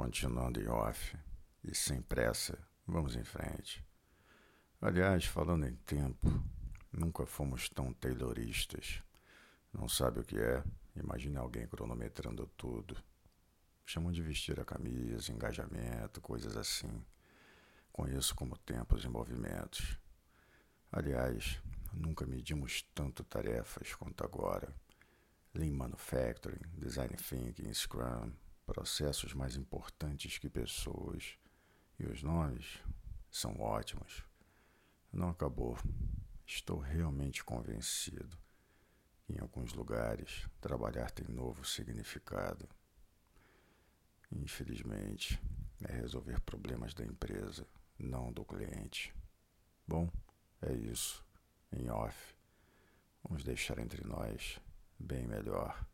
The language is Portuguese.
Continuando em off e sem pressa, vamos em frente. Aliás, falando em tempo, nunca fomos tão tayloristas. Não sabe o que é? Imagine alguém cronometrando tudo. Chamam de vestir a camisa, engajamento, coisas assim. Conheço como tempos e movimentos. Aliás, nunca medimos tanto tarefas quanto agora. Lean Manufacturing, Design Thinking, Scrum, processos mais importantes que pessoas. E os nomes são ótimos. Não acabou. Estou realmente convencido que em alguns lugares trabalhar tem novo significado. Infelizmente, é resolver problemas da empresa, não do cliente. Bom, é isso. Em off. Vamos deixar entre nós bem melhor.